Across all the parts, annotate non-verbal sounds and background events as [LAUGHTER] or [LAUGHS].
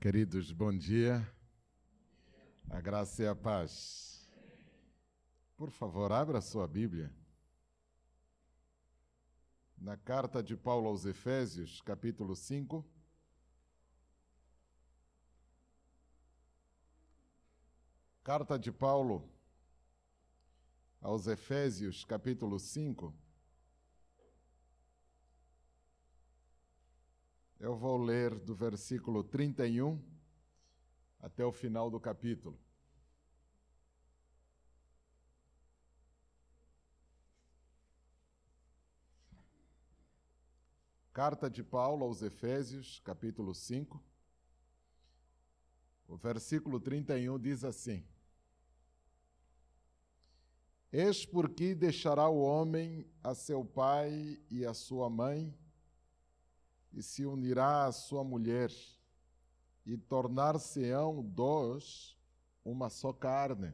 Queridos, bom dia. A graça e a paz. Por favor, abra sua Bíblia. Na carta de Paulo aos Efésios, capítulo 5. Carta de Paulo aos Efésios, capítulo 5. Eu vou ler do versículo 31 até o final do capítulo. Carta de Paulo aos Efésios, capítulo 5. O versículo 31 diz assim: Eis porque deixará o homem a seu pai e a sua mãe, e se unirá à sua mulher, e tornar-se-ão dois uma só carne.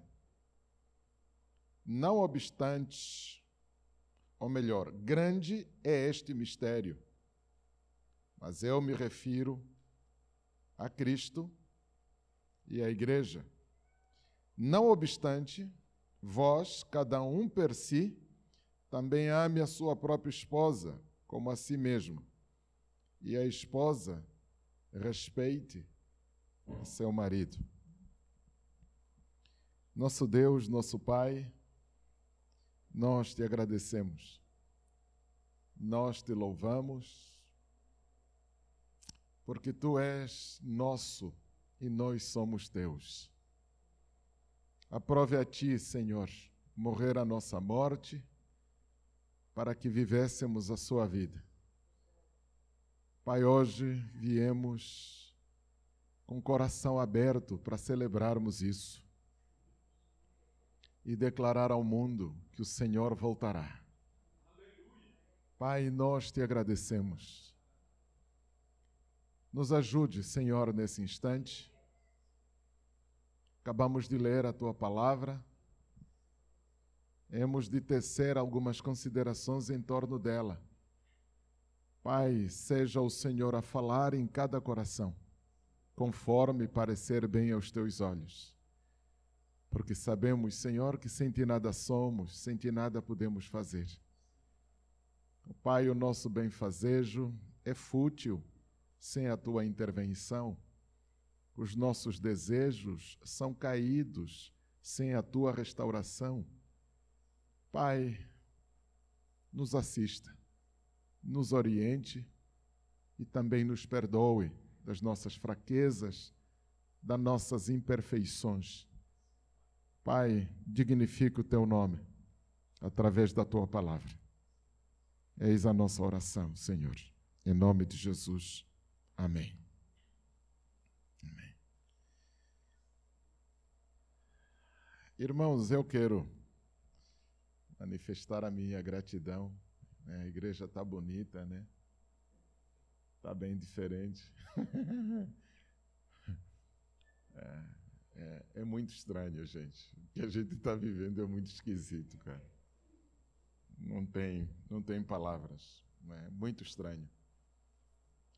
Não obstante, ou melhor, grande é este mistério, mas eu me refiro a Cristo e à Igreja. Não obstante, vós, cada um per si, também ame a sua própria esposa como a si mesmo e a esposa respeite seu marido. Nosso Deus, nosso Pai, nós te agradecemos, nós te louvamos, porque tu és nosso e nós somos teus. Aprove a ti, Senhor, morrer a nossa morte, para que vivêssemos a sua vida Pai, hoje viemos com o coração aberto para celebrarmos isso e declarar ao mundo que o Senhor voltará. Pai, nós te agradecemos. Nos ajude, Senhor, nesse instante. Acabamos de ler a tua palavra. Hemos de tecer algumas considerações em torno dela Pai, seja o Senhor a falar em cada coração, conforme parecer bem aos teus olhos. Porque sabemos, Senhor, que sem ti nada somos, sem ti nada podemos fazer. Pai, o nosso benfazejo é fútil sem a tua intervenção. Os nossos desejos são caídos sem a tua restauração. Pai, nos assista nos oriente e também nos perdoe das nossas fraquezas, das nossas imperfeições. Pai, dignifica o teu nome através da tua palavra. Eis a nossa oração, Senhor. Em nome de Jesus. Amém. Amém. Irmãos, eu quero manifestar a minha gratidão a igreja está bonita, né? Está bem diferente. [LAUGHS] é, é, é, muito estranho, gente. O que a gente está vivendo é muito esquisito, cara. Não tem, não tem palavras. É muito estranho.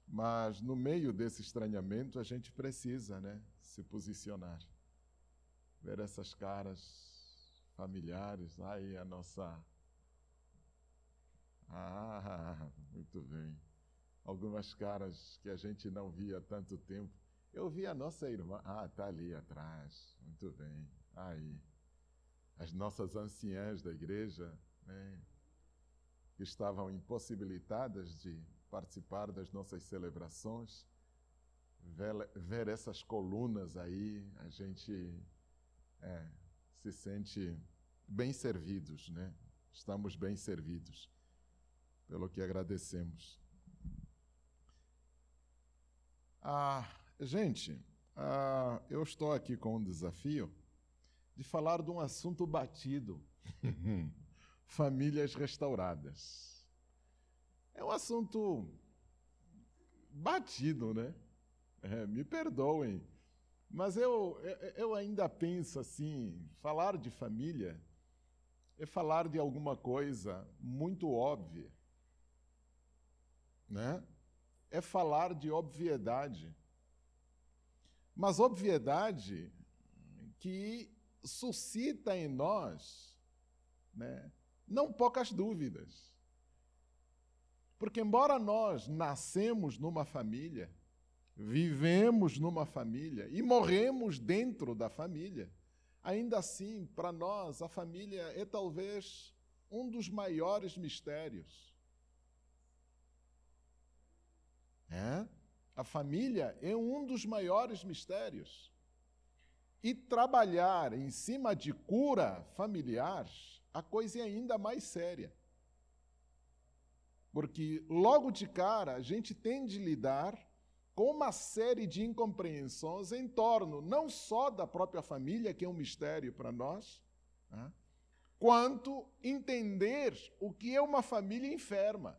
Mas no meio desse estranhamento a gente precisa, né, se posicionar. Ver essas caras familiares, aí a nossa ah, [LAUGHS] muito bem. Algumas caras que a gente não via há tanto tempo. Eu vi a nossa irmã. Ah, está ali atrás. Muito bem. Aí. As nossas anciãs da igreja, né, que estavam impossibilitadas de participar das nossas celebrações. Ver, ver essas colunas aí, a gente é, se sente bem servidos, né? Estamos bem servidos pelo que agradecemos. Ah, gente, ah, eu estou aqui com um desafio de falar de um assunto batido: [LAUGHS] famílias restauradas. É um assunto batido, né? É, me perdoem, mas eu, eu ainda penso assim: falar de família é falar de alguma coisa muito óbvia né? é falar de obviedade. mas obviedade que suscita em nós né, não poucas dúvidas. Porque, embora nós nascemos numa família, vivemos numa família e morremos dentro da família, ainda assim, para nós, a família é talvez um dos maiores mistérios. É? A família é um dos maiores mistérios. E trabalhar em cima de cura familiar, a coisa é ainda mais séria. Porque logo de cara a gente tem de lidar com uma série de incompreensões em torno não só da própria família, que é um mistério para nós, né, quanto entender o que é uma família enferma.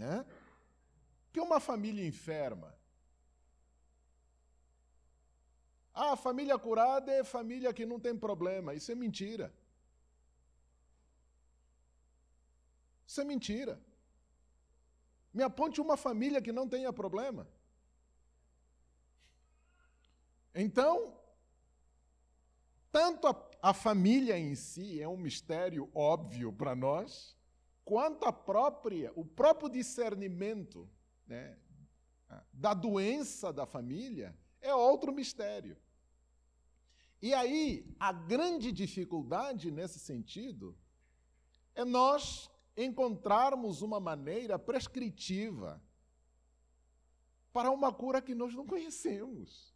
Né? Que é uma família enferma? Ah, família curada é família que não tem problema. Isso é mentira. Isso é mentira. Me aponte uma família que não tenha problema. Então, tanto a, a, família em si é um mistério óbvio para nós, quanto a própria, o próprio discernimento né, da doença da família é outro mistério. E aí, a grande dificuldade nesse sentido é nós encontrarmos uma maneira prescritiva para uma cura que nós não conhecemos.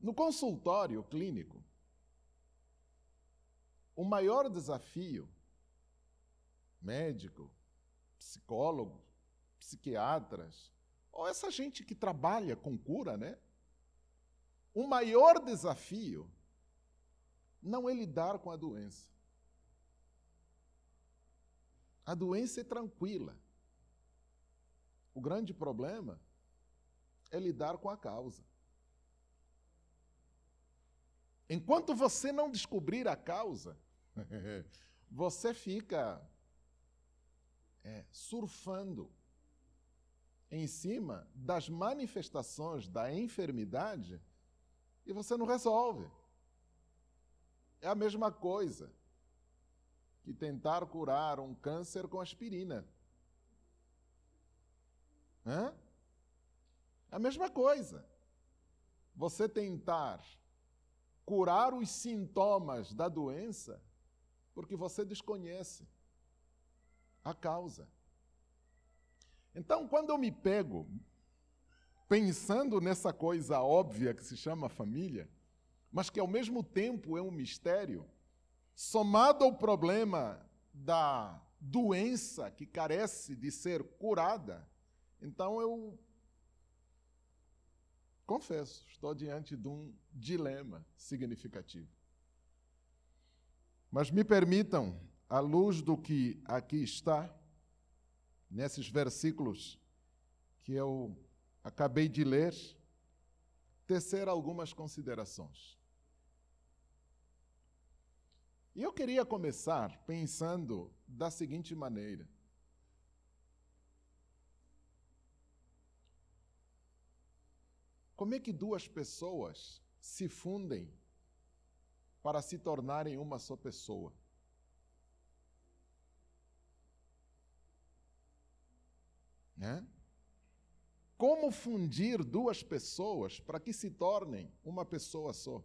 No consultório clínico, o maior desafio médico, psicólogo, psiquiatras, ou essa gente que trabalha com cura, né? O maior desafio não é lidar com a doença. A doença é tranquila. O grande problema é lidar com a causa. Enquanto você não descobrir a causa, [LAUGHS] você fica é, surfando em cima das manifestações da enfermidade e você não resolve. É a mesma coisa que tentar curar um câncer com aspirina. Hã? A mesma coisa. Você tentar curar os sintomas da doença porque você desconhece a causa. Então, quando eu me pego pensando nessa coisa óbvia que se chama família, mas que ao mesmo tempo é um mistério, somado ao problema da doença que carece de ser curada, então eu confesso, estou diante de um dilema significativo. Mas me permitam, à luz do que aqui está, nesses versículos que eu acabei de ler, tecer algumas considerações. E eu queria começar pensando da seguinte maneira: Como é que duas pessoas se fundem para se tornarem uma só pessoa? Né? Como fundir duas pessoas para que se tornem uma pessoa só?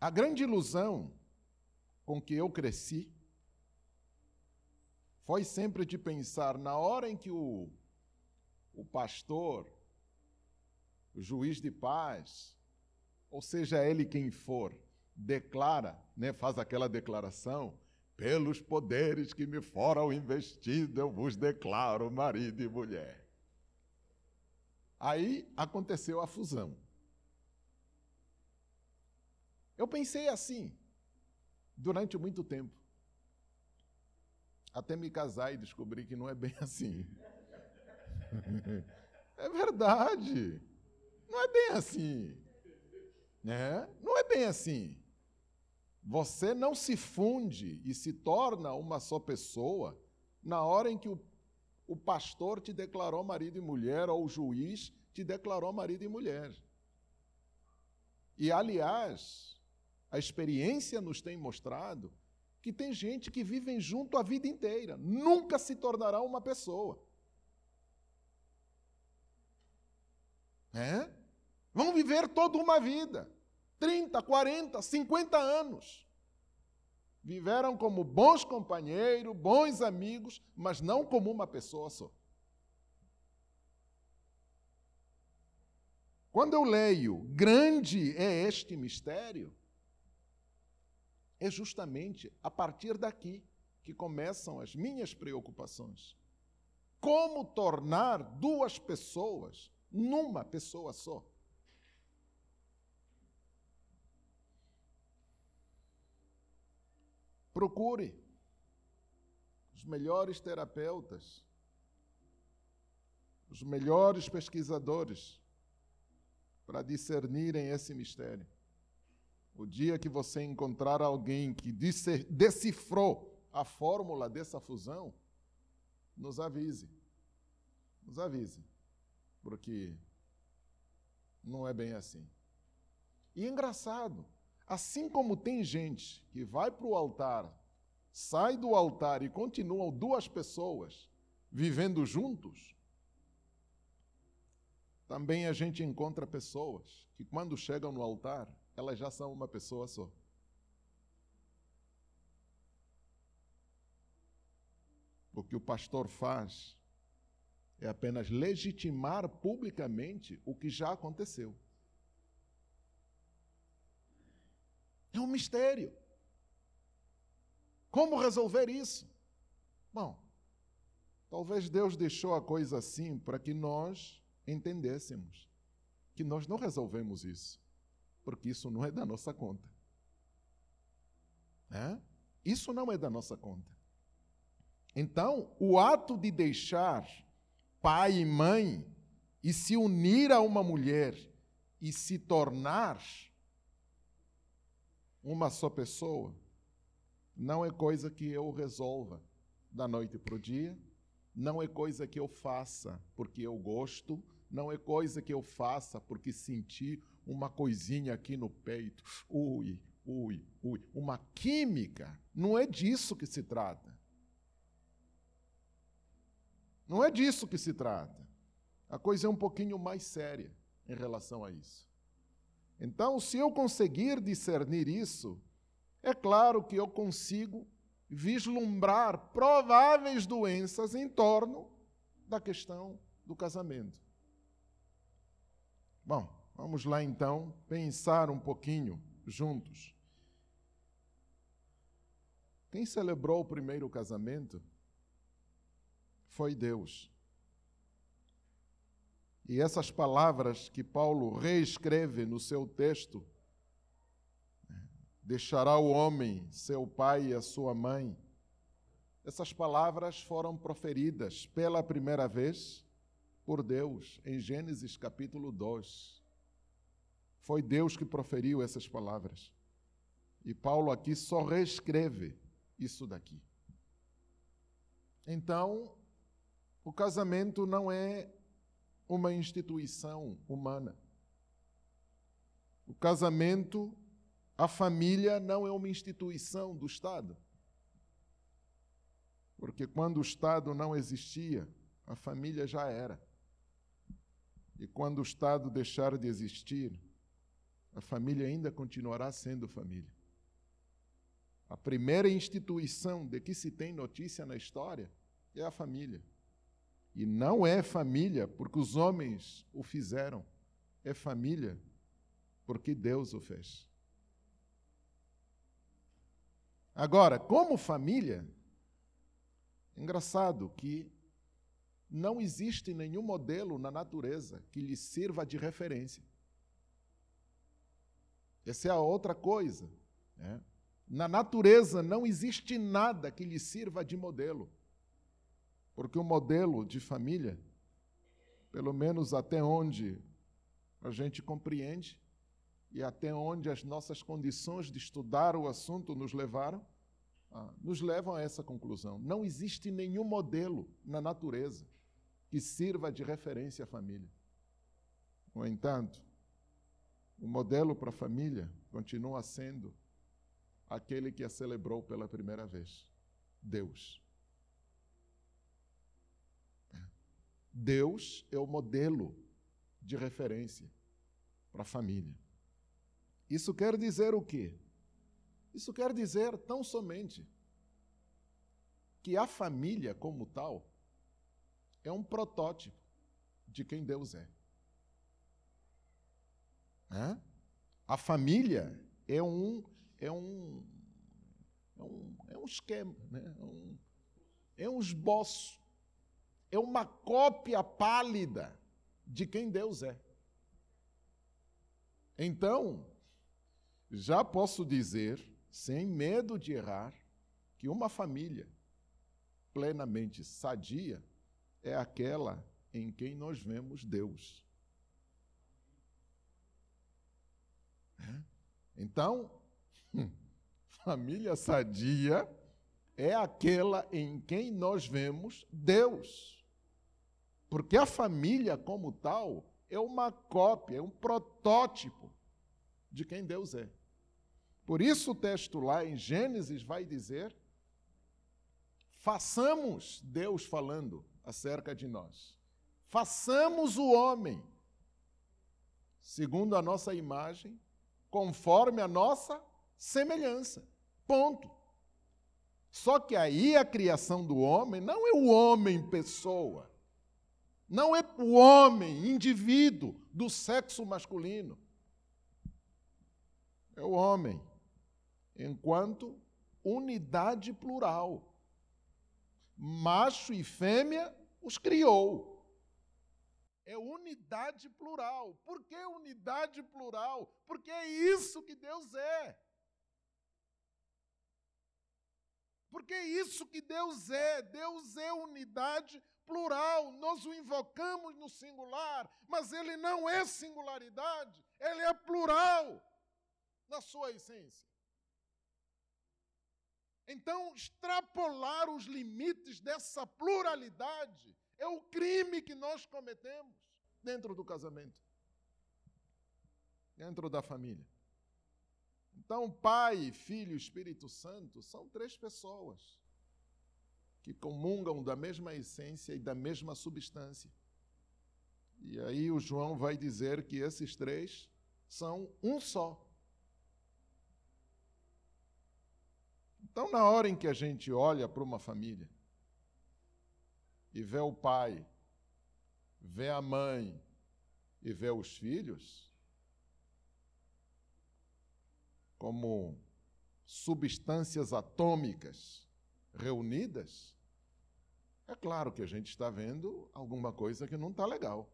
A grande ilusão com que eu cresci foi sempre de pensar na hora em que o, o pastor, o juiz de paz, ou seja ele quem for, declara, né, faz aquela declaração, pelos poderes que me foram investidos, eu vos declaro marido e mulher. Aí aconteceu a fusão. Eu pensei assim durante muito tempo. Até me casar e descobrir que não é bem [LAUGHS] assim. é verdade. Não é bem assim. Né? Não é bem assim. Você não se funde e se torna uma só pessoa na hora em que o, o pastor te declarou marido e mulher, ou o juiz te declarou marido e mulher. E, aliás, a experiência nos tem mostrado que tem gente que vive junto a vida inteira, nunca se tornará uma pessoa. É? Vão viver toda uma vida, 30, 40, 50 anos. Viveram como bons companheiros, bons amigos, mas não como uma pessoa só. Quando eu leio, grande é este mistério, é justamente a partir daqui que começam as minhas preocupações. Como tornar duas pessoas numa pessoa só? Procure os melhores terapeutas, os melhores pesquisadores para discernirem esse mistério. O dia que você encontrar alguém que decifrou a fórmula dessa fusão, nos avise. Nos avise. Porque não é bem assim. E engraçado, assim como tem gente que vai para o altar, sai do altar e continuam duas pessoas vivendo juntos, também a gente encontra pessoas que, quando chegam no altar, elas já são uma pessoa só. O que o pastor faz é apenas legitimar publicamente o que já aconteceu. É um mistério. Como resolver isso? Bom, talvez Deus deixou a coisa assim para que nós entendêssemos que nós não resolvemos isso porque isso não é da nossa conta. É? Isso não é da nossa conta. Então, o ato de deixar pai e mãe e se unir a uma mulher e se tornar uma só pessoa, não é coisa que eu resolva da noite para o dia, não é coisa que eu faça porque eu gosto, não é coisa que eu faça porque senti uma coisinha aqui no peito. Ui, ui, ui. Uma química. Não é disso que se trata. Não é disso que se trata. A coisa é um pouquinho mais séria em relação a isso. Então, se eu conseguir discernir isso, é claro que eu consigo vislumbrar prováveis doenças em torno da questão do casamento. Bom, Vamos lá então pensar um pouquinho juntos. Quem celebrou o primeiro casamento foi Deus. E essas palavras que Paulo reescreve no seu texto, deixará o homem seu pai e a sua mãe. Essas palavras foram proferidas pela primeira vez por Deus em Gênesis capítulo 2. Foi Deus que proferiu essas palavras. E Paulo aqui só reescreve isso daqui. Então, o casamento não é uma instituição humana. O casamento, a família não é uma instituição do Estado. Porque quando o Estado não existia, a família já era. E quando o Estado deixar de existir, a família ainda continuará sendo família. A primeira instituição de que se tem notícia na história é a família. E não é família porque os homens o fizeram, é família porque Deus o fez. Agora, como família, engraçado que não existe nenhum modelo na natureza que lhe sirva de referência. Essa é a outra coisa. Né? Na natureza não existe nada que lhe sirva de modelo. Porque o modelo de família, pelo menos até onde a gente compreende e até onde as nossas condições de estudar o assunto nos levaram, ah, nos levam a essa conclusão. Não existe nenhum modelo na natureza que sirva de referência à família. No entanto, o modelo para a família continua sendo aquele que a celebrou pela primeira vez: Deus. Deus é o modelo de referência para a família. Isso quer dizer o quê? Isso quer dizer tão somente que a família, como tal, é um protótipo de quem Deus é. é? A família é um, é um, é um, é um esquema, né? é, um, é um esboço, é uma cópia pálida de quem Deus é. Então, já posso dizer, sem medo de errar, que uma família plenamente sadia é aquela em quem nós vemos Deus. Então, família sadia é aquela em quem nós vemos Deus. Porque a família, como tal, é uma cópia, é um protótipo de quem Deus é. Por isso o texto lá em Gênesis vai dizer: façamos, Deus falando acerca de nós, façamos o homem segundo a nossa imagem, conforme a nossa semelhança. Ponto. Só que aí a criação do homem não é o homem pessoa, não é o homem indivíduo do sexo masculino. É o homem enquanto unidade plural. Macho e fêmea os criou. É unidade plural. Por que unidade plural? Porque é isso que Deus é. Porque é isso que Deus é. Deus é unidade plural. Nós o invocamos no singular, mas ele não é singularidade, ele é plural na sua essência. Então, extrapolar os limites dessa pluralidade é o crime que nós cometemos dentro do casamento, dentro da família. Então, Pai, Filho e Espírito Santo são três pessoas que comungam da mesma essência e da mesma substância. E aí o João vai dizer que esses três são um só. Então, na hora em que a gente olha para uma família e vê o pai, vê a mãe e vê os filhos, como substâncias atômicas reunidas, é claro que a gente está vendo alguma coisa que não está legal.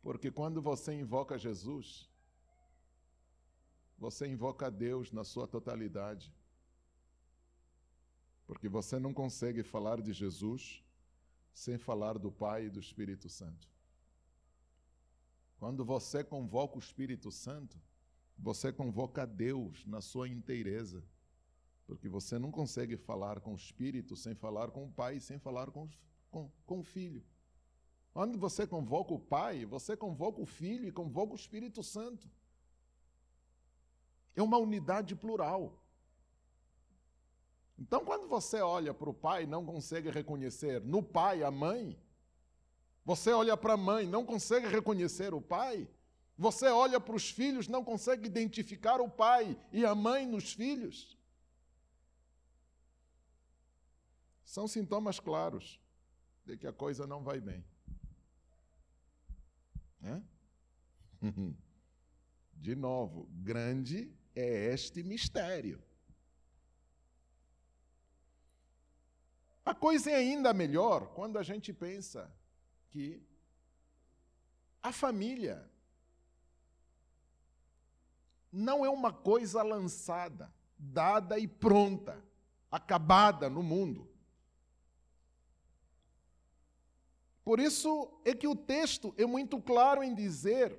Porque quando você invoca Jesus, você invoca Deus na sua totalidade. Porque você não consegue falar de Jesus sem falar do Pai e do Espírito Santo. Quando você convoca o Espírito Santo, você convoca Deus na sua inteireza. Porque você não consegue falar com o Espírito sem falar com o Pai, sem falar com, com, com o Filho. Onde você convoca o Pai, você convoca o Filho e convoca o Espírito Santo. É uma unidade plural. Então, quando você olha para o pai e não consegue reconhecer no pai a mãe, você olha para a mãe não consegue reconhecer o pai, você olha para os filhos não consegue identificar o pai e a mãe nos filhos. São sintomas claros de que a coisa não vai bem. Né? [LAUGHS] De novo, grande é este mistério. A coisa é ainda melhor quando a gente pensa que a família não é uma coisa lançada, dada e pronta, acabada no mundo. Por isso é que o texto é muito claro em dizer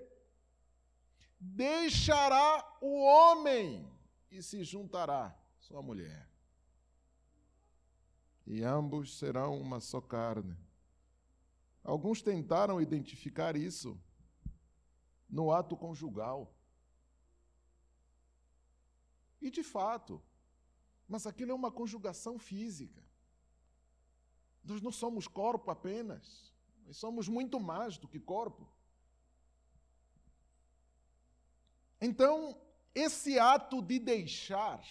deixará o homem e se juntará sua mulher. E ambos serão uma só carne. Alguns tentaram identificar isso no ato conjugal. E de fato, mas aquilo é uma conjugação física. Nós não somos corpo apenas, nós somos muito mais do que corpo. Então, esse ato de deixar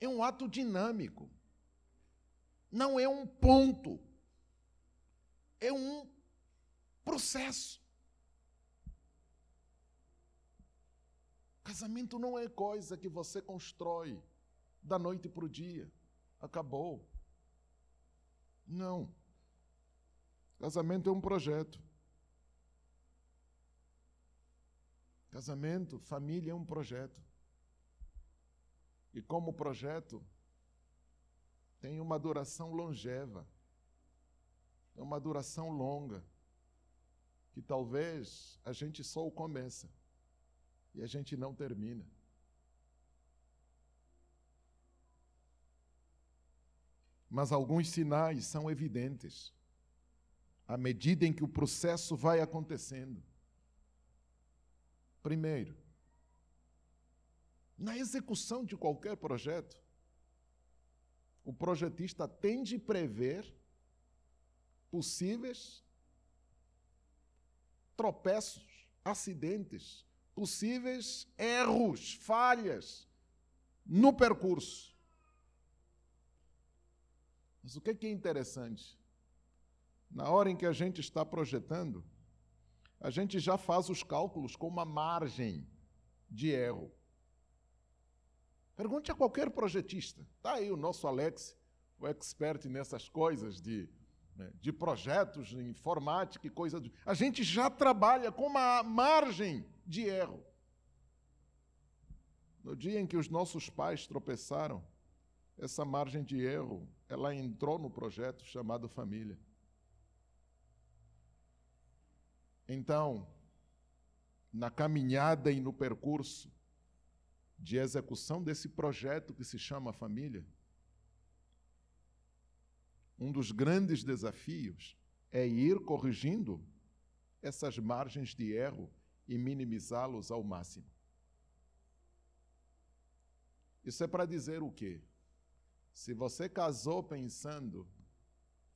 é um ato dinâmico, não é um ponto, é um processo. Casamento não é coisa que você constrói da noite para o dia. Acabou. Não. Casamento é um projeto. Casamento, família é um projeto. E como projeto, tem uma duração longeva, é uma duração longa, que talvez a gente só o começa e a gente não termina. Mas alguns sinais são evidentes à medida em que o processo vai acontecendo. Primeiro, na execução de qualquer projeto, o projetista tem de prever possíveis tropeços, acidentes, possíveis erros, falhas no percurso. Mas o que é interessante? Na hora em que a gente está projetando, a gente já faz os cálculos com uma margem de erro. Pergunte a qualquer projetista. Está aí o nosso Alex, o expert nessas coisas de, né, de projetos, de informática e coisas. A gente já trabalha com uma margem de erro. No dia em que os nossos pais tropeçaram, essa margem de erro, ela entrou no projeto chamado família. Então, na caminhada e no percurso de execução desse projeto que se chama família, um dos grandes desafios é ir corrigindo essas margens de erro e minimizá-los ao máximo. Isso é para dizer o quê? Se você casou pensando,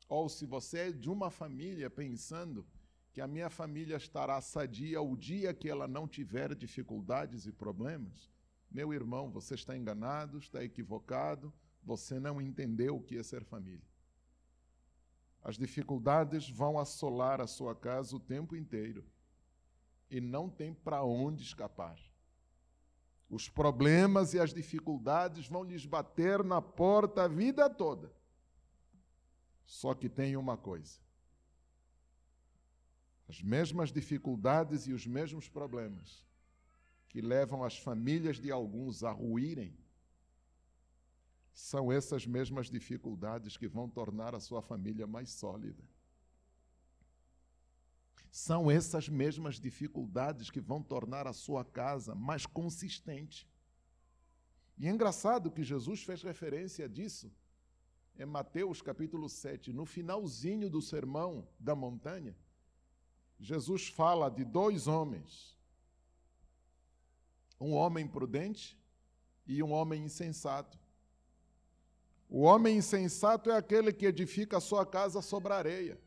ou se você é de uma família pensando que a minha família estará sadia o dia que ela não tiver dificuldades e problemas, meu irmão, você está enganado, está equivocado, você não entendeu o que é ser família. As dificuldades vão assolar a sua casa o tempo inteiro e não tem para onde escapar. Os problemas e as dificuldades vão lhes bater na porta a vida toda. Só que tem uma coisa: as mesmas dificuldades e os mesmos problemas que levam as famílias de alguns a ruírem, são essas mesmas dificuldades que vão tornar a sua família mais sólida. São essas mesmas dificuldades que vão tornar a sua casa mais consistente. E é engraçado que Jesus fez referência disso em Mateus capítulo 7, no finalzinho do sermão da montanha. Jesus fala de dois homens, um homem prudente e um homem insensato. O homem insensato é aquele que edifica a sua casa sobre a areia.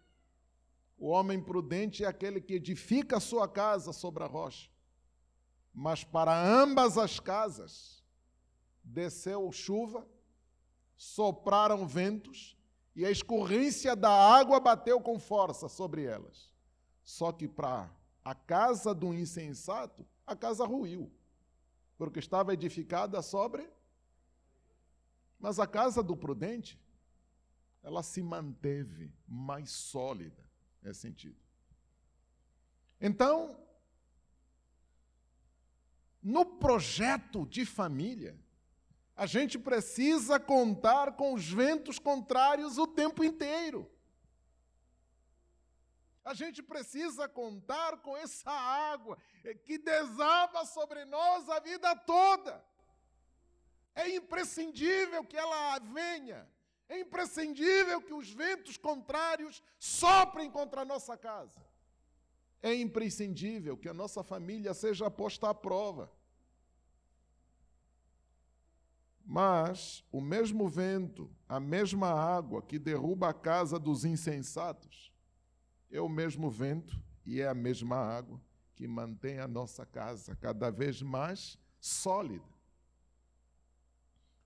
O homem prudente é aquele que edifica a sua casa sobre a rocha. Mas para ambas as casas desceu chuva, sopraram ventos e a escorrência da água bateu com força sobre elas. Só que para a casa do insensato, a casa ruiu, porque estava edificada sobre. Mas a casa do prudente, ela se manteve mais sólida nesse sentido. Então, no projeto de família, a gente precisa contar com os ventos contrários o tempo inteiro. A gente precisa contar com essa água que desaba sobre nós a vida toda. É imprescindível que ela venha. É imprescindível que os ventos contrários soprem contra a nossa casa. É imprescindível que a nossa família seja posta à prova. Mas o mesmo vento, a mesma água que derruba a casa dos insensatos, é o mesmo vento e é a mesma água que mantém a nossa casa cada vez mais sólida.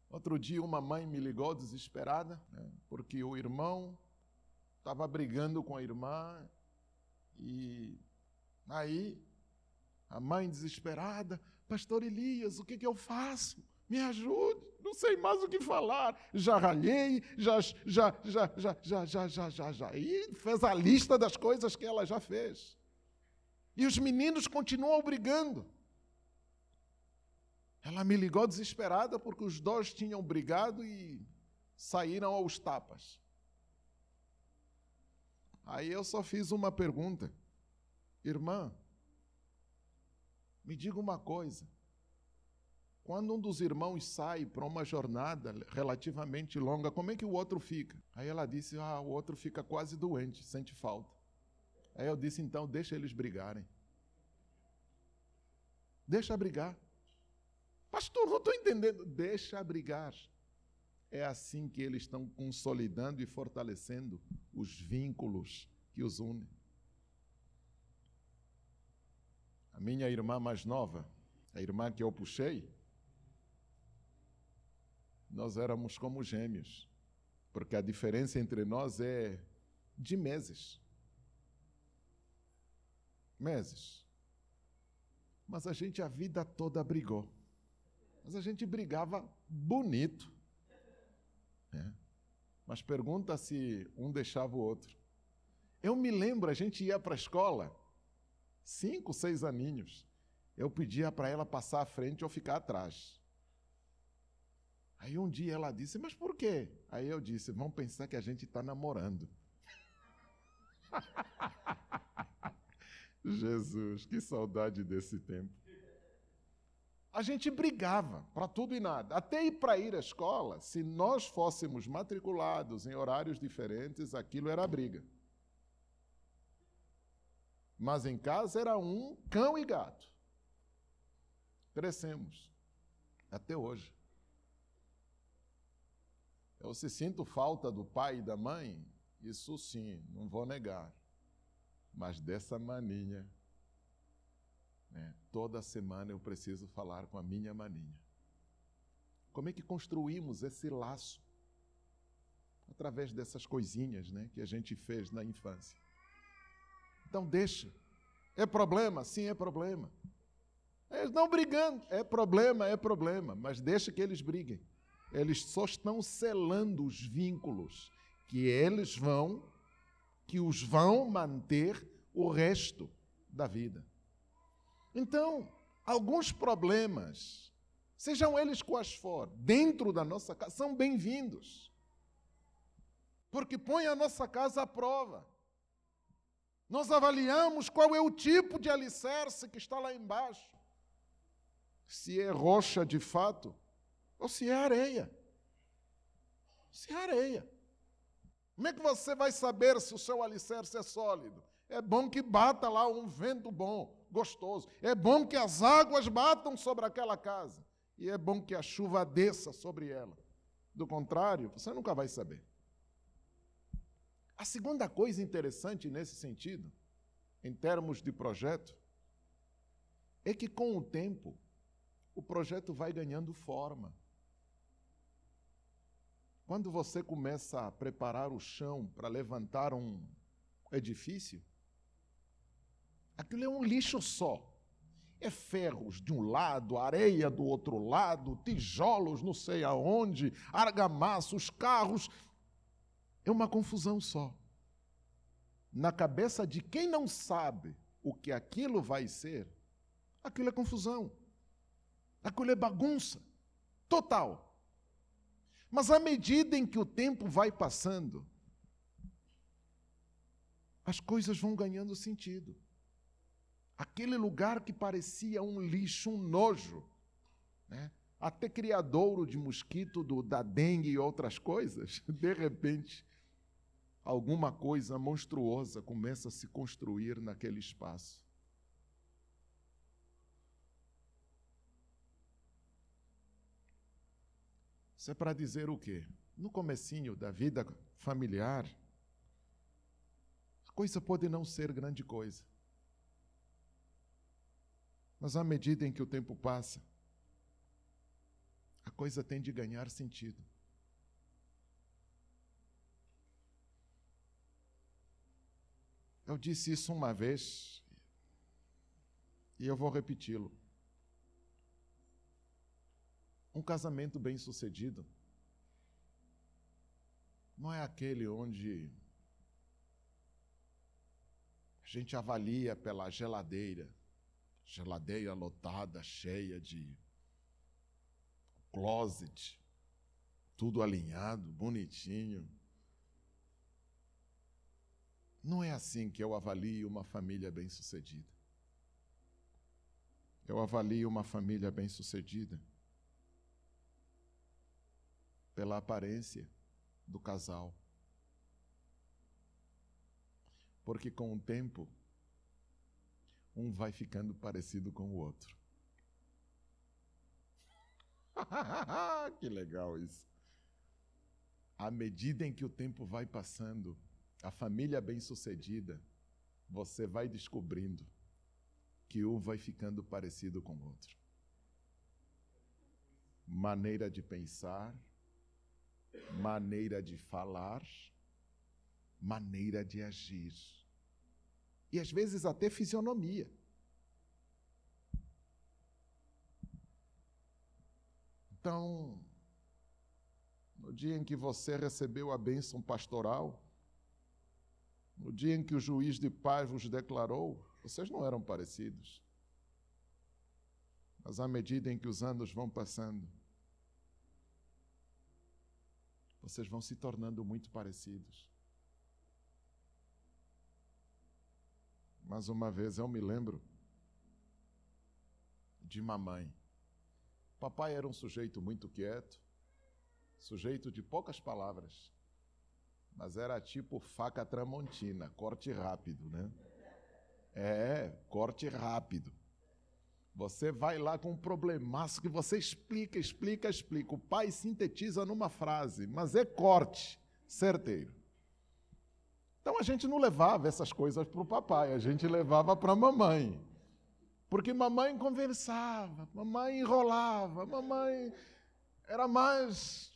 Outro dia, uma mãe me ligou desesperada, né, porque o irmão estava brigando com a irmã, e aí a mãe desesperada, Pastor Elias, o que, que eu faço? Me ajude, não sei mais o que falar. Já ralhei, já, já, já, já, já, já, já, já, já. E fez a lista das coisas que ela já fez. E os meninos continuam brigando. Ela me ligou desesperada porque os dois tinham brigado e saíram aos tapas. Aí eu só fiz uma pergunta: Irmã, me diga uma coisa. Quando um dos irmãos sai para uma jornada relativamente longa, como é que o outro fica? Aí ela disse: Ah, o outro fica quase doente, sente falta. Aí eu disse: Então, deixa eles brigarem. Deixa brigar. Pastor, não estou entendendo. Deixa brigar. É assim que eles estão consolidando e fortalecendo os vínculos que os unem. A minha irmã mais nova, a irmã que eu puxei, nós éramos como gêmeos, porque a diferença entre nós é de meses. Meses. Mas a gente a vida toda brigou. Mas a gente brigava bonito. É. Mas pergunta se um deixava o outro. Eu me lembro, a gente ia para a escola, cinco, seis aninhos. Eu pedia para ela passar à frente ou ficar atrás. Aí um dia ela disse, mas por quê? Aí eu disse, vão pensar que a gente está namorando. [LAUGHS] Jesus, que saudade desse tempo. A gente brigava para tudo e nada. Até ir para ir à escola, se nós fôssemos matriculados em horários diferentes, aquilo era briga. Mas em casa era um cão e gato. Crescemos. Até hoje. Eu se sinto falta do pai e da mãe, isso sim, não vou negar. Mas dessa maninha, né, toda semana eu preciso falar com a minha maninha. Como é que construímos esse laço? Através dessas coisinhas né, que a gente fez na infância. Então deixa. É problema? Sim, é problema. Eles não brigando. É problema, é problema. Mas deixa que eles briguem eles só estão selando os vínculos que eles vão, que os vão manter o resto da vida. Então, alguns problemas, sejam eles quais forem, dentro da nossa casa, são bem-vindos. Porque põe a nossa casa à prova. Nós avaliamos qual é o tipo de alicerce que está lá embaixo. Se é rocha de fato, ou se é areia. Se é areia. Como é que você vai saber se o seu alicerce é sólido? É bom que bata lá um vento bom, gostoso. É bom que as águas batam sobre aquela casa. E é bom que a chuva desça sobre ela. Do contrário, você nunca vai saber. A segunda coisa interessante nesse sentido, em termos de projeto, é que com o tempo, o projeto vai ganhando forma. Quando você começa a preparar o chão para levantar um edifício, aquilo é um lixo só. É ferros de um lado, areia do outro lado, tijolos não sei aonde, argamassa, os carros. É uma confusão só. Na cabeça de quem não sabe o que aquilo vai ser, aquilo é confusão. Aquilo é bagunça total. Mas à medida em que o tempo vai passando, as coisas vão ganhando sentido. Aquele lugar que parecia um lixo, um nojo, né? até criadouro de mosquito do, da dengue e outras coisas, [LAUGHS] de repente, alguma coisa monstruosa começa a se construir naquele espaço. Isso é para dizer o quê? No comecinho da vida familiar, a coisa pode não ser grande coisa. Mas à medida em que o tempo passa, a coisa tem de ganhar sentido. Eu disse isso uma vez e eu vou repeti-lo. Um casamento bem-sucedido não é aquele onde a gente avalia pela geladeira, geladeira lotada, cheia de closet, tudo alinhado, bonitinho. Não é assim que eu avalio uma família bem-sucedida. Eu avalio uma família bem-sucedida pela aparência do casal. Porque com o tempo, um vai ficando parecido com o outro. [LAUGHS] que legal isso. À medida em que o tempo vai passando, a família bem-sucedida, você vai descobrindo que um vai ficando parecido com o outro. Maneira de pensar, maneira de falar, maneira de agir. E às vezes até fisionomia. Então, no dia em que você recebeu a bênção pastoral, no dia em que o juiz de paz vos declarou, vocês não eram parecidos. Mas à medida em que os anos vão passando, vocês vão se tornando muito parecidos. Mais uma vez eu me lembro de mamãe. Papai era um sujeito muito quieto, sujeito de poucas palavras, mas era tipo faca tramontina, corte rápido, né? É, corte rápido. Você vai lá com um problemaço que você explica, explica, explica. O pai sintetiza numa frase, mas é corte, certeiro. Então a gente não levava essas coisas para o papai, a gente levava para a mamãe. Porque mamãe conversava, mamãe enrolava, mamãe era mais.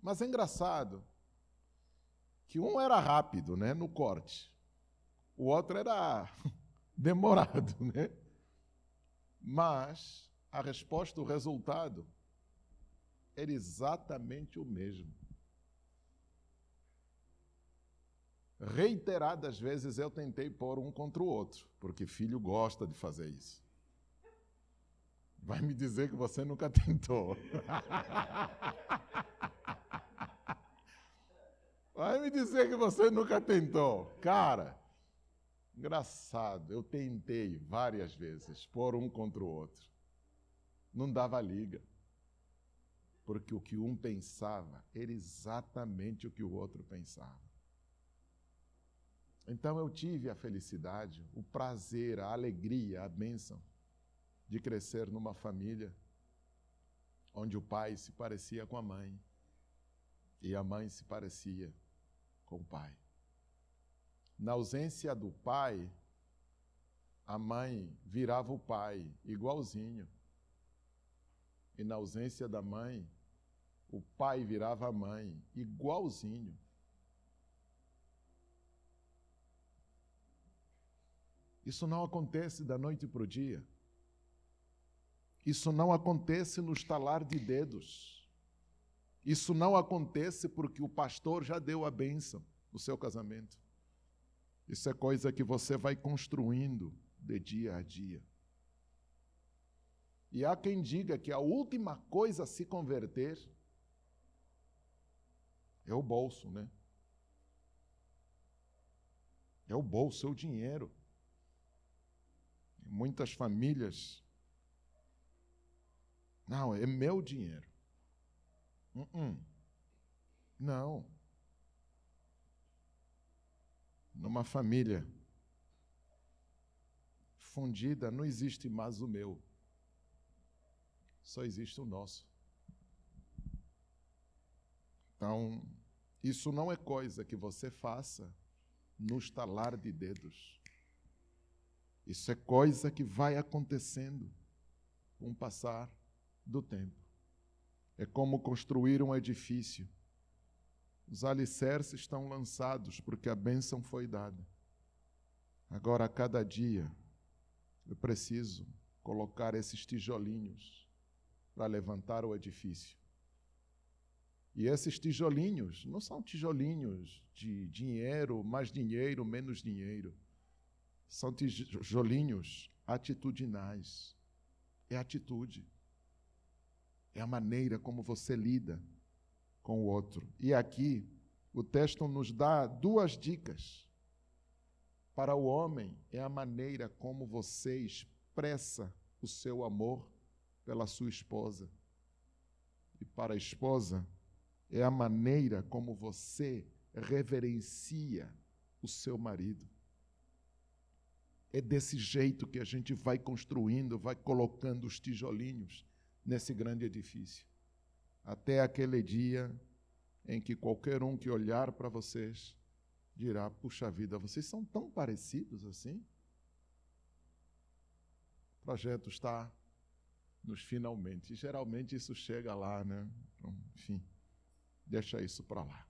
Mas é engraçado que um era rápido, né, no corte. O outro era [LAUGHS] demorado, né? Mas a resposta, o resultado era exatamente o mesmo. Reiteradas vezes eu tentei pôr um contra o outro, porque filho gosta de fazer isso. Vai me dizer que você nunca tentou. [LAUGHS] Vai me dizer que você nunca tentou. Cara, engraçado, eu tentei várias vezes pôr um contra o outro. Não dava liga. Porque o que um pensava era exatamente o que o outro pensava. Então eu tive a felicidade, o prazer, a alegria, a bênção de crescer numa família onde o pai se parecia com a mãe e a mãe se parecia com o pai. Na ausência do pai, a mãe virava o pai igualzinho. E na ausência da mãe, o pai virava a mãe igualzinho. Isso não acontece da noite para o dia. Isso não acontece no estalar de dedos. Isso não acontece porque o pastor já deu a bênção no seu casamento. Isso é coisa que você vai construindo de dia a dia. E há quem diga que a última coisa a se converter é o bolso, né? É o bolso, é o dinheiro. Muitas famílias. Não, é meu dinheiro. Uh -uh. Não. Numa família fundida, não existe mais o meu. Só existe o nosso. Então, isso não é coisa que você faça no estalar de dedos. Isso é coisa que vai acontecendo com o passar do tempo. É como construir um edifício. Os alicerces estão lançados porque a bênção foi dada. Agora, a cada dia, eu preciso colocar esses tijolinhos para levantar o edifício. E esses tijolinhos não são tijolinhos de dinheiro, mais dinheiro, menos dinheiro. São tijolinhos atitudinais. É atitude. É a maneira como você lida com o outro. E aqui, o texto nos dá duas dicas. Para o homem, é a maneira como você expressa o seu amor pela sua esposa. E para a esposa, é a maneira como você reverencia o seu marido. É desse jeito que a gente vai construindo, vai colocando os tijolinhos nesse grande edifício. Até aquele dia em que qualquer um que olhar para vocês dirá: puxa vida, vocês são tão parecidos assim? O projeto está nos finalmente. Geralmente isso chega lá, né? Então, enfim. Deixa isso para lá.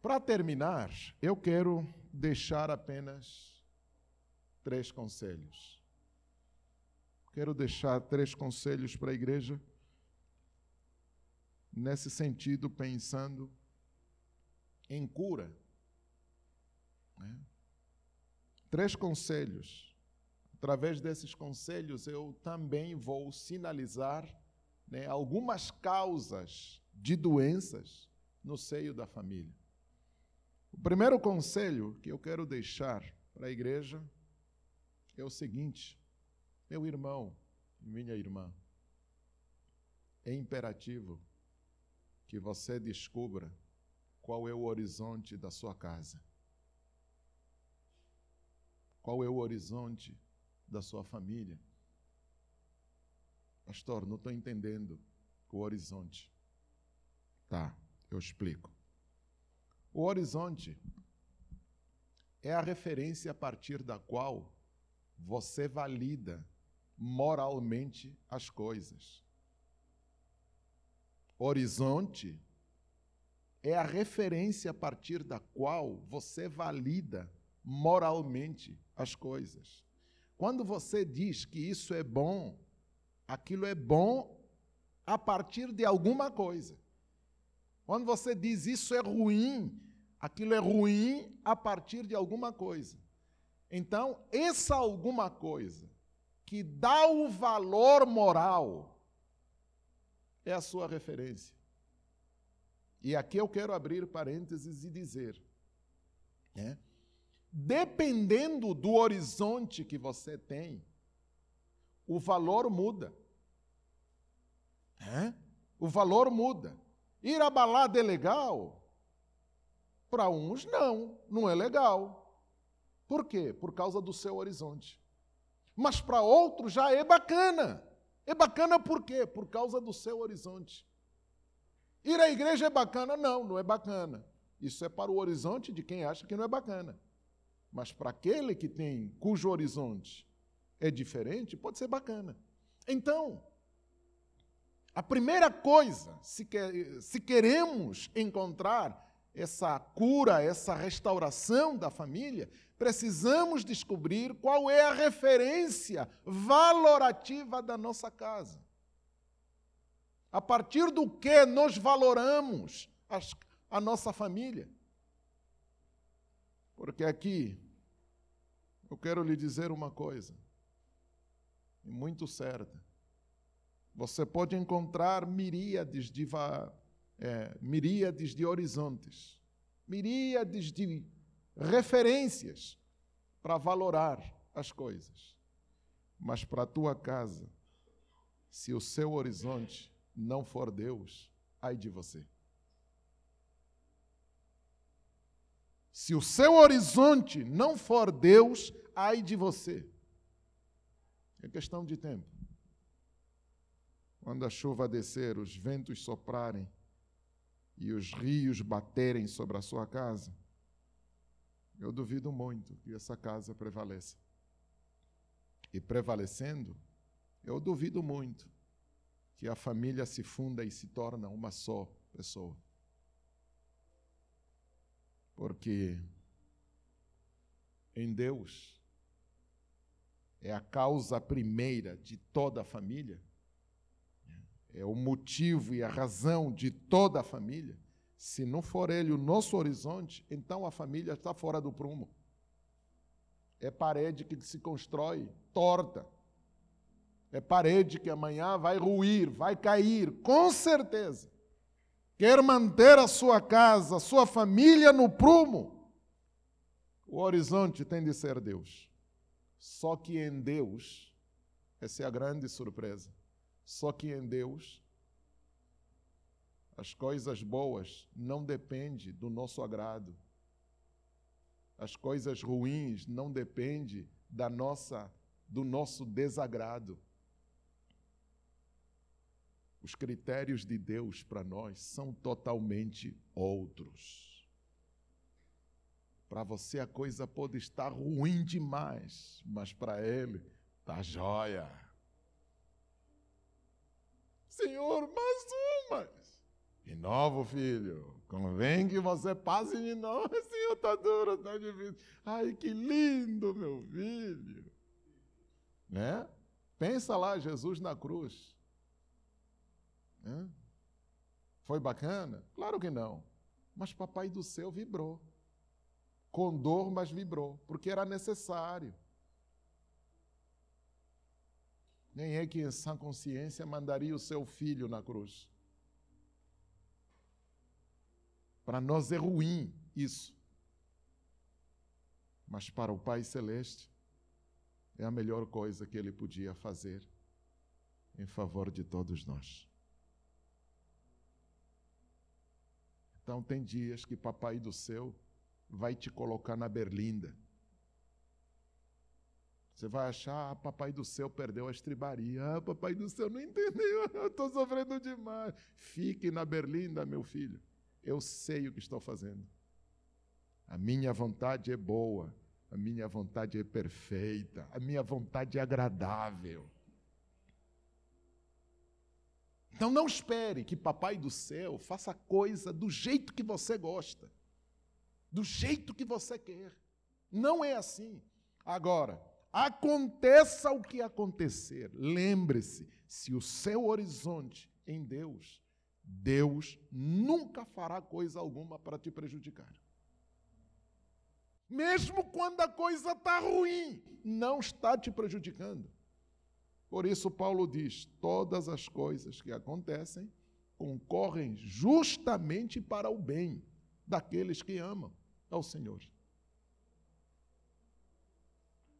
Para terminar, eu quero deixar apenas três conselhos. Quero deixar três conselhos para a igreja, nesse sentido, pensando em cura. Né? Três conselhos. Através desses conselhos, eu também vou sinalizar né, algumas causas de doenças no seio da família. O primeiro conselho que eu quero deixar para a igreja é o seguinte: meu irmão e minha irmã, é imperativo que você descubra qual é o horizonte da sua casa. Qual é o horizonte da sua família? Pastor, não estou entendendo o horizonte. Tá, eu explico. O horizonte é a referência a partir da qual você valida moralmente as coisas. Horizonte é a referência a partir da qual você valida moralmente as coisas. Quando você diz que isso é bom, aquilo é bom a partir de alguma coisa. Quando você diz isso é ruim, aquilo é ruim a partir de alguma coisa. Então, essa alguma coisa que dá o valor moral é a sua referência. E aqui eu quero abrir parênteses e dizer, né? dependendo do horizonte que você tem, o valor muda. O valor muda. Ir à balada é legal? Para uns, não, não é legal. Por quê? Por causa do seu horizonte. Mas para outros já é bacana. É bacana por quê? Por causa do seu horizonte. Ir à igreja é bacana? Não, não é bacana. Isso é para o horizonte de quem acha que não é bacana. Mas para aquele que tem, cujo horizonte é diferente, pode ser bacana. Então, a primeira coisa, se, se queremos encontrar essa cura, essa restauração da família, precisamos descobrir qual é a referência valorativa da nossa casa. A partir do que nós valoramos a nossa família. Porque aqui, eu quero lhe dizer uma coisa, muito certa. Você pode encontrar miríades de, é, miríades de horizontes, miríades de referências para valorar as coisas. Mas para a tua casa, se o seu horizonte não for Deus, ai de você. Se o seu horizonte não for Deus, ai de você. É questão de tempo. Quando a chuva descer, os ventos soprarem e os rios baterem sobre a sua casa, eu duvido muito que essa casa prevaleça. E prevalecendo, eu duvido muito que a família se funda e se torna uma só pessoa. Porque em Deus é a causa primeira de toda a família, é o motivo e a razão de toda a família. Se não for ele o nosso horizonte, então a família está fora do prumo. É parede que se constrói torta. É parede que amanhã vai ruir, vai cair, com certeza. Quer manter a sua casa, a sua família no prumo, o horizonte tem de ser Deus. Só que em Deus, essa é a grande surpresa. Só que em Deus, as coisas boas não dependem do nosso agrado. As coisas ruins não dependem da nossa do nosso desagrado. Os critérios de Deus para nós são totalmente outros. Para você a coisa pode estar ruim demais, mas para Ele está jóia. Senhor, mais uma. De novo, filho, convém que você passe de novo. Senhor, está duro, está difícil. Ai, que lindo, meu filho. Né? Pensa lá, Jesus na cruz. Foi bacana? Claro que não. Mas Papai do céu vibrou. Com dor, mas vibrou, porque era necessário. Nem é que em sã consciência mandaria o seu filho na cruz. Para nós é ruim isso. Mas para o Pai Celeste é a melhor coisa que ele podia fazer em favor de todos nós. Então, tem dias que Papai do céu vai te colocar na berlinda. Você vai achar, ah, Papai do céu perdeu a estribaria. Ah, Papai do céu não entendeu, [LAUGHS] eu estou sofrendo demais. Fique na berlinda, meu filho. Eu sei o que estou fazendo. A minha vontade é boa, a minha vontade é perfeita, a minha vontade é agradável. Então não espere que Papai do céu faça coisa do jeito que você gosta, do jeito que você quer. Não é assim. Agora, aconteça o que acontecer, lembre-se: se o seu horizonte em Deus, Deus nunca fará coisa alguma para te prejudicar. Mesmo quando a coisa está ruim, não está te prejudicando. Por isso, Paulo diz: todas as coisas que acontecem concorrem justamente para o bem daqueles que amam ao Senhor.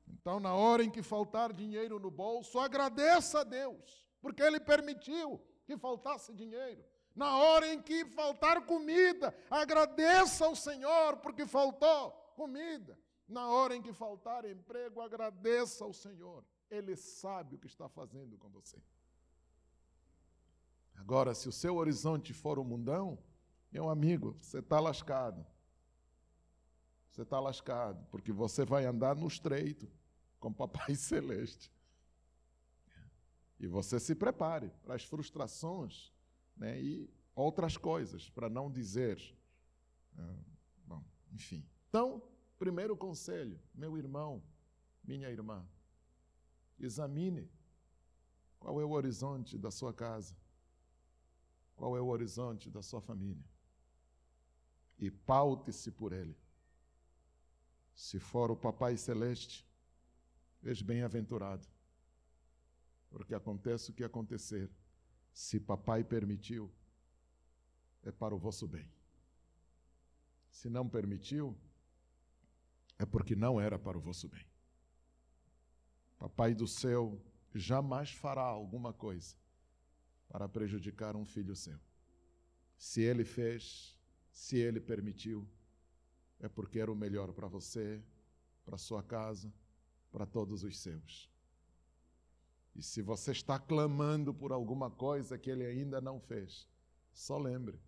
Então, na hora em que faltar dinheiro no bolso, agradeça a Deus, porque Ele permitiu que faltasse dinheiro. Na hora em que faltar comida, agradeça ao Senhor, porque faltou comida. Na hora em que faltar emprego, agradeça ao Senhor. Ele sabe o que está fazendo com você. Agora, se o seu horizonte for o mundão, meu amigo, você está lascado. Você está lascado, porque você vai andar no estreito com Papai [LAUGHS] Celeste. E você se prepare para as frustrações né, e outras coisas, para não dizer. Ah, bom, enfim. Então, primeiro conselho, meu irmão, minha irmã, Examine qual é o horizonte da sua casa, qual é o horizonte da sua família e paute-se por ele. Se for o Papai Celeste, és bem-aventurado, porque acontece o que acontecer, se Papai permitiu, é para o vosso bem. Se não permitiu, é porque não era para o vosso bem. Papai do céu jamais fará alguma coisa para prejudicar um filho seu. Se ele fez, se ele permitiu, é porque era o melhor para você, para sua casa, para todos os seus. E se você está clamando por alguma coisa que ele ainda não fez, só lembre: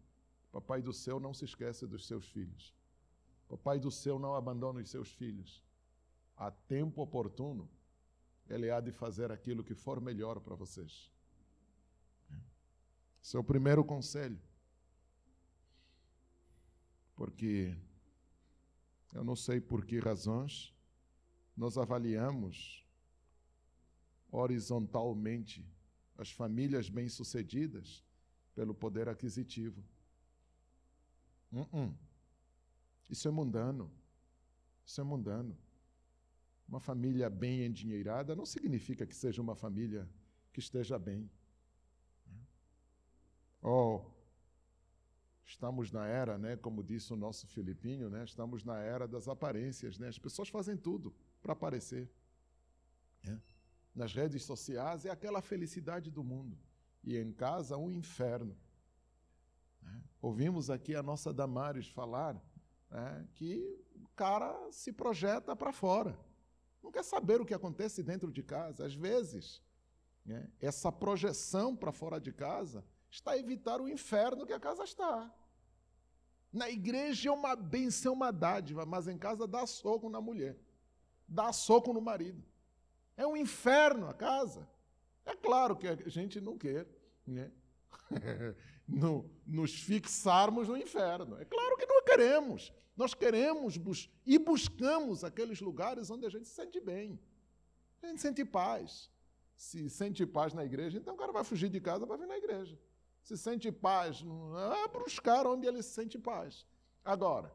Papai do céu não se esquece dos seus filhos. Papai do céu não abandona os seus filhos. A tempo oportuno, ele há de fazer aquilo que for melhor para vocês. Esse é o primeiro conselho. Porque eu não sei por que razões nós avaliamos horizontalmente as famílias bem-sucedidas pelo poder aquisitivo. Uh -uh. Isso é mundano. Isso é mundano. Uma família bem endinheirada não significa que seja uma família que esteja bem. Oh, estamos na era, né, como disse o nosso Filipinho, né, estamos na era das aparências. Né? As pessoas fazem tudo para aparecer. Né? Nas redes sociais é aquela felicidade do mundo. E em casa, um inferno. Né? Ouvimos aqui a nossa Damares falar né, que o cara se projeta para fora. Não quer saber o que acontece dentro de casa. Às vezes, né, essa projeção para fora de casa está a evitar o inferno que a casa está. Na igreja é uma benção, uma dádiva, mas em casa dá soco na mulher, dá soco no marido. É um inferno a casa. É claro que a gente não quer né? [LAUGHS] no, nos fixarmos no inferno. É claro que não queremos. Nós queremos bus e buscamos aqueles lugares onde a gente se sente bem. A gente sente paz. Se sente paz na igreja, então o cara vai fugir de casa para vir na igreja. Se sente paz, é buscar onde ele se sente paz. Agora,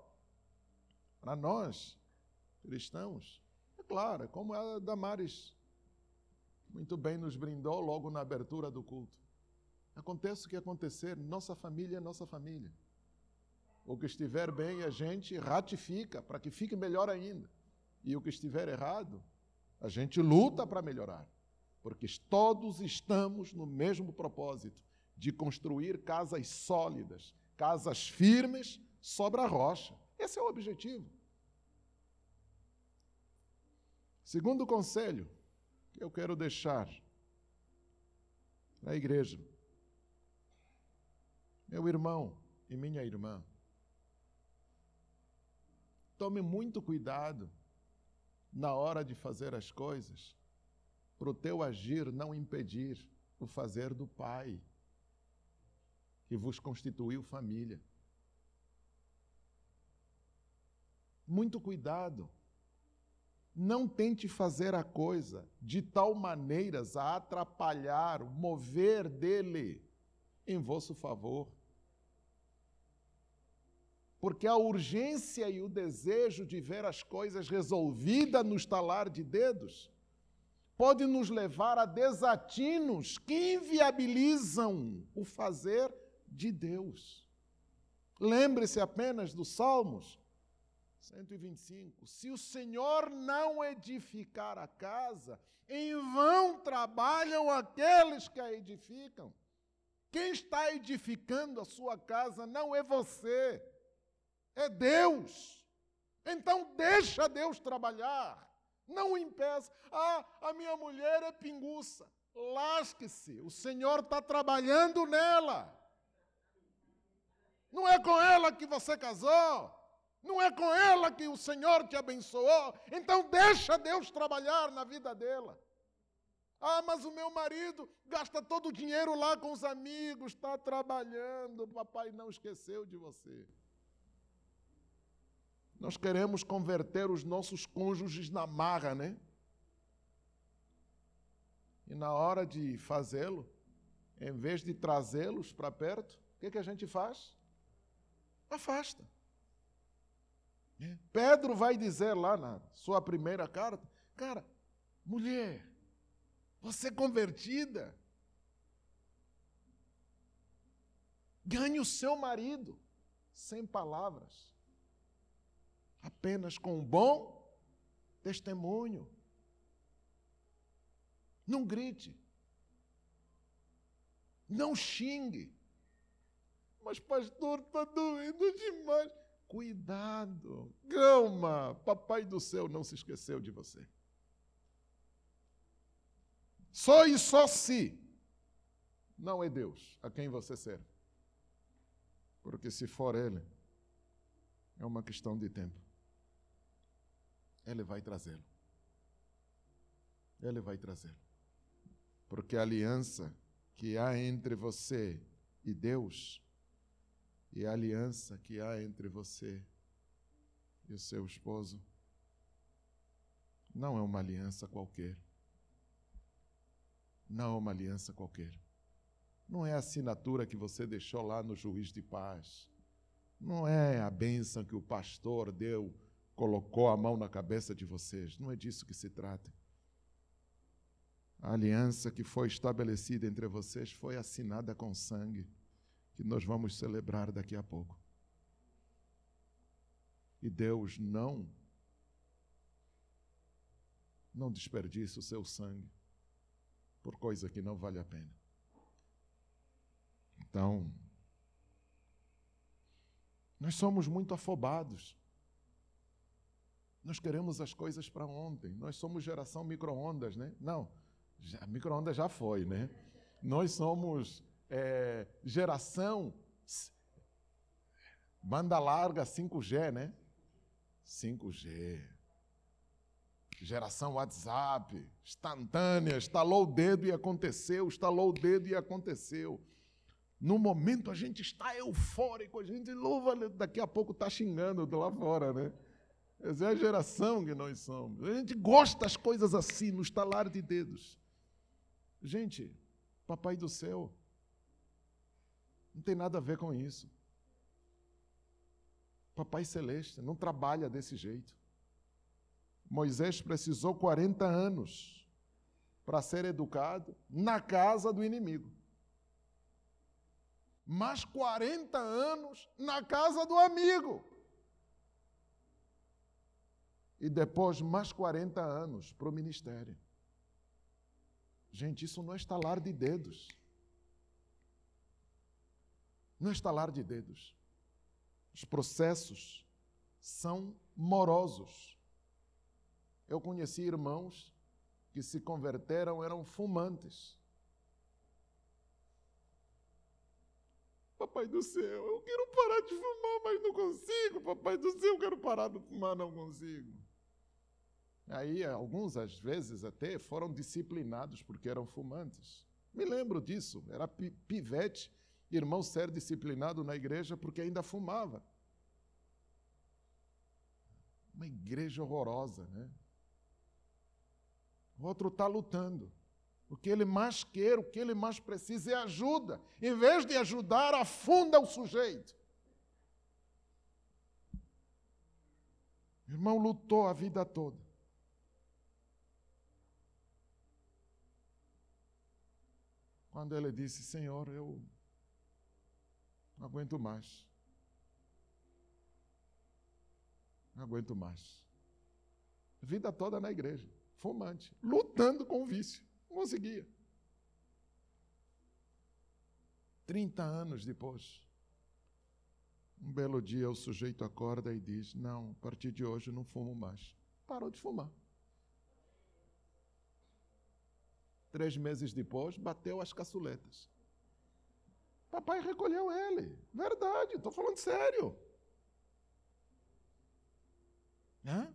para nós, cristãos, claro, é como a Damares muito bem nos brindou logo na abertura do culto. Aconteça o que acontecer, nossa família é nossa família. O que estiver bem, a gente ratifica para que fique melhor ainda. E o que estiver errado, a gente luta para melhorar. Porque todos estamos no mesmo propósito de construir casas sólidas, casas firmes sobre a rocha. Esse é o objetivo. Segundo conselho que eu quero deixar na igreja. Meu irmão e minha irmã, Tome muito cuidado na hora de fazer as coisas, para o teu agir não impedir o fazer do Pai, que vos constituiu família. Muito cuidado. Não tente fazer a coisa de tal maneira a atrapalhar o mover dele em vosso favor porque a urgência e o desejo de ver as coisas resolvidas no estalar de dedos pode nos levar a desatinos que inviabilizam o fazer de Deus. Lembre-se apenas dos Salmos 125. Se o Senhor não edificar a casa, em vão trabalham aqueles que a edificam. Quem está edificando a sua casa não é você é Deus. Então deixa Deus trabalhar. Não impeça. Ah, a minha mulher é pinguça. Lasque-se. O Senhor está trabalhando nela. Não é com ela que você casou. Não é com ela que o Senhor te abençoou. Então deixa Deus trabalhar na vida dela. Ah, mas o meu marido gasta todo o dinheiro lá com os amigos, está trabalhando. Papai não esqueceu de você. Nós queremos converter os nossos cônjuges na marra, né? E na hora de fazê-lo, em vez de trazê-los para perto, o que, que a gente faz? Afasta. Pedro vai dizer lá na sua primeira carta: Cara, mulher, você é convertida, ganhe o seu marido sem palavras apenas com um bom testemunho. Não grite. Não xingue. Mas, pastor, está doendo demais. Cuidado, calma. Papai do céu não se esqueceu de você. Só e só se não é Deus a quem você serve. Porque se for Ele, é uma questão de tempo. Ele vai trazê-lo. Ele vai trazê-lo. Porque a aliança que há entre você e Deus e a aliança que há entre você e o seu esposo não é uma aliança qualquer. Não é uma aliança qualquer. Não é a assinatura que você deixou lá no juiz de paz. Não é a bênção que o pastor deu, colocou a mão na cabeça de vocês. Não é disso que se trata. A aliança que foi estabelecida entre vocês foi assinada com sangue, que nós vamos celebrar daqui a pouco. E Deus não não desperdice o seu sangue por coisa que não vale a pena. Então, nós somos muito afobados. Nós queremos as coisas para ontem. Nós somos geração micro-ondas, né? Não, já, micro-ondas já foi, né? Nós somos é, geração banda larga 5G, né? 5G. Geração WhatsApp, instantânea, estalou o dedo e aconteceu, estalou o dedo e aconteceu. No momento a gente está eufórico, a gente louva, daqui a pouco está xingando do lá fora, né? Essa é a geração que nós somos. A gente gosta das coisas assim, no estalar de dedos. Gente, Papai do céu não tem nada a ver com isso. Papai Celeste não trabalha desse jeito. Moisés precisou 40 anos para ser educado na casa do inimigo mais 40 anos na casa do amigo. E depois mais 40 anos para o ministério. Gente, isso não é estalar de dedos. Não estalar de dedos. Os processos são morosos. Eu conheci irmãos que se converteram, eram fumantes. Papai do céu, eu quero parar de fumar, mas não consigo. Papai do céu, eu quero parar de fumar, não consigo. Aí, alguns, às vezes, até foram disciplinados porque eram fumantes. Me lembro disso. Era pivete, irmão ser disciplinado na igreja porque ainda fumava. Uma igreja horrorosa, né? O outro está lutando. O que ele mais quer, o que ele mais precisa é ajuda. Em vez de ajudar, afunda o sujeito. O irmão lutou a vida toda. Quando ele disse: Senhor, eu não aguento mais. Não aguento mais. Vida toda na igreja, fumante, lutando com o vício. Não conseguia. 30 anos depois, um belo dia o sujeito acorda e diz: Não, a partir de hoje não fumo mais. Parou de fumar. Três meses depois, bateu as caçuletas. Papai recolheu ele. Verdade, estou falando sério. Hã?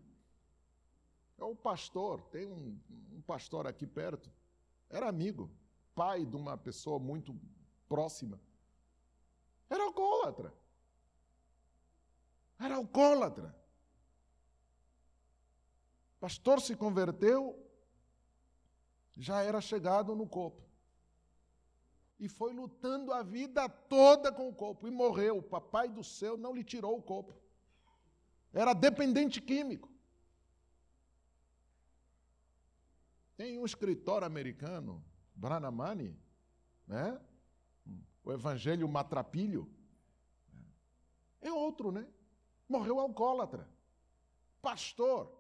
É o pastor, tem um, um pastor aqui perto, era amigo, pai de uma pessoa muito próxima. Era alcoólatra. Era alcoólatra. Pastor se converteu, já era chegado no corpo. E foi lutando a vida toda com o corpo. E morreu. O papai do céu não lhe tirou o corpo. Era dependente químico. Tem um escritor americano, Branamani, né? o Evangelho Matrapilho. É outro, né? Morreu alcoólatra. Pastor.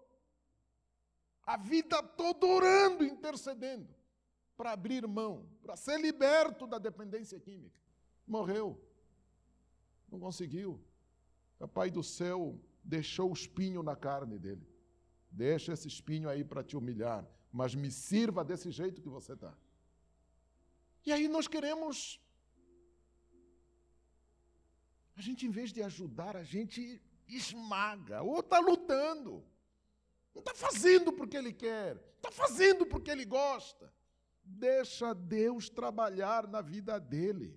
a vida toda orando, intercedendo, para abrir mão, para ser liberto da dependência química. Morreu. Não conseguiu. O Pai do céu deixou o espinho na carne dele. Deixa esse espinho aí para te humilhar, mas me sirva desse jeito que você está. E aí nós queremos. A gente, em vez de ajudar, a gente esmaga, ou está lutando. Não está fazendo porque ele quer, está fazendo porque ele gosta. Deixa Deus trabalhar na vida dele.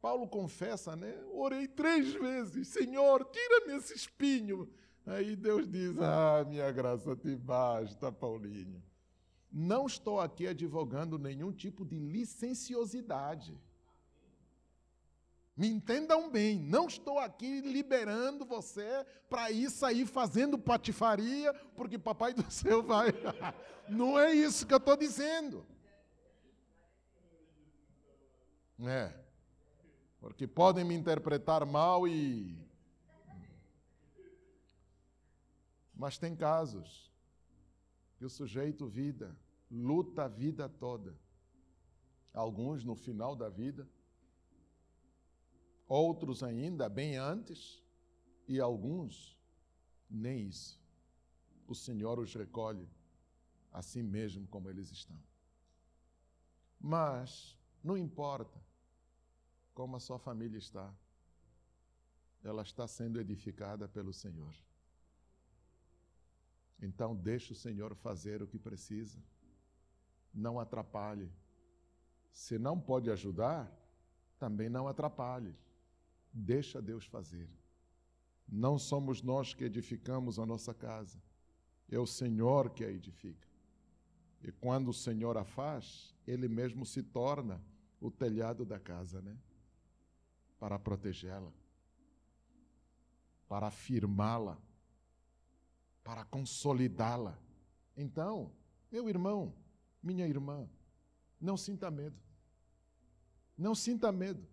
Paulo confessa, né? Orei três vezes, Senhor, tira-me esse espinho. Aí Deus diz: Ah, minha graça te basta, Paulinho. Não estou aqui advogando nenhum tipo de licenciosidade. Me entendam bem, não estou aqui liberando você para ir sair fazendo patifaria, porque papai do [LAUGHS] céu vai. [LAUGHS] Não é isso que eu estou dizendo. É porque podem me interpretar mal e. Mas tem casos que o sujeito vida, luta a vida toda. Alguns no final da vida, outros ainda bem antes, e alguns nem isso. O Senhor os recolhe assim mesmo como eles estão. Mas não importa como a sua família está. Ela está sendo edificada pelo Senhor. Então, deixe o Senhor fazer o que precisa. Não atrapalhe. Se não pode ajudar, também não atrapalhe. Deixa Deus fazer. Não somos nós que edificamos a nossa casa, é o Senhor que a edifica. E quando o Senhor a faz, Ele mesmo se torna o telhado da casa, né? para protegê-la, para afirmá-la, para consolidá-la. Então, meu irmão, minha irmã, não sinta medo. Não sinta medo.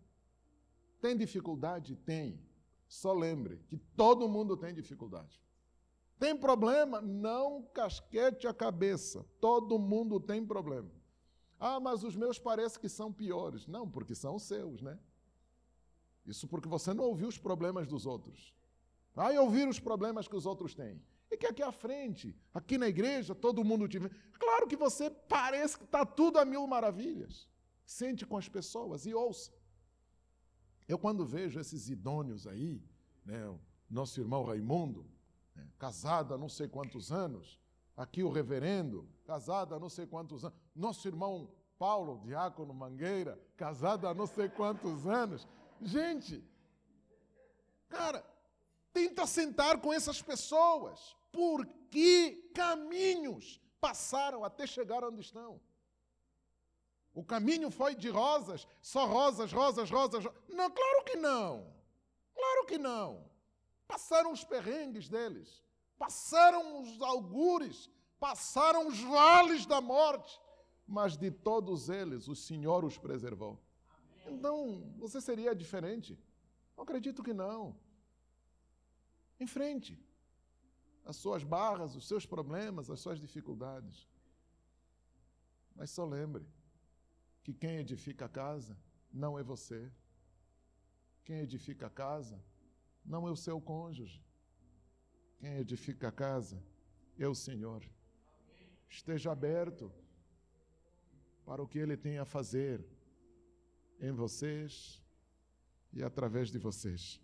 Tem dificuldade? Tem. Só lembre que todo mundo tem dificuldade. Tem problema? Não casquete a cabeça. Todo mundo tem problema. Ah, mas os meus parece que são piores. Não, porque são os seus, né? Isso porque você não ouviu os problemas dos outros. Vai ouvir os problemas que os outros têm. E que aqui à frente, aqui na igreja, todo mundo vê. Claro que você parece que está tudo a mil maravilhas. Sente com as pessoas e ouça. Eu, quando vejo esses idôneos aí, né, nosso irmão Raimundo, né, casado há não sei quantos anos, aqui o reverendo, casado há não sei quantos anos, nosso irmão Paulo, diácono Mangueira, casado há não sei quantos anos, Gente, cara, tenta sentar com essas pessoas. Por que caminhos passaram até chegar onde estão? O caminho foi de rosas, só rosas, rosas, rosas. Não, claro que não. Claro que não. Passaram os perrengues deles, passaram os algures, passaram os vales da morte, mas de todos eles o Senhor os preservou. Então, você seria diferente? Acredito que não. Enfrente as suas barras, os seus problemas, as suas dificuldades. Mas só lembre que quem edifica a casa não é você. Quem edifica a casa não é o seu cônjuge. Quem edifica a casa é o Senhor. Esteja aberto para o que Ele tem a fazer em vocês e através de vocês.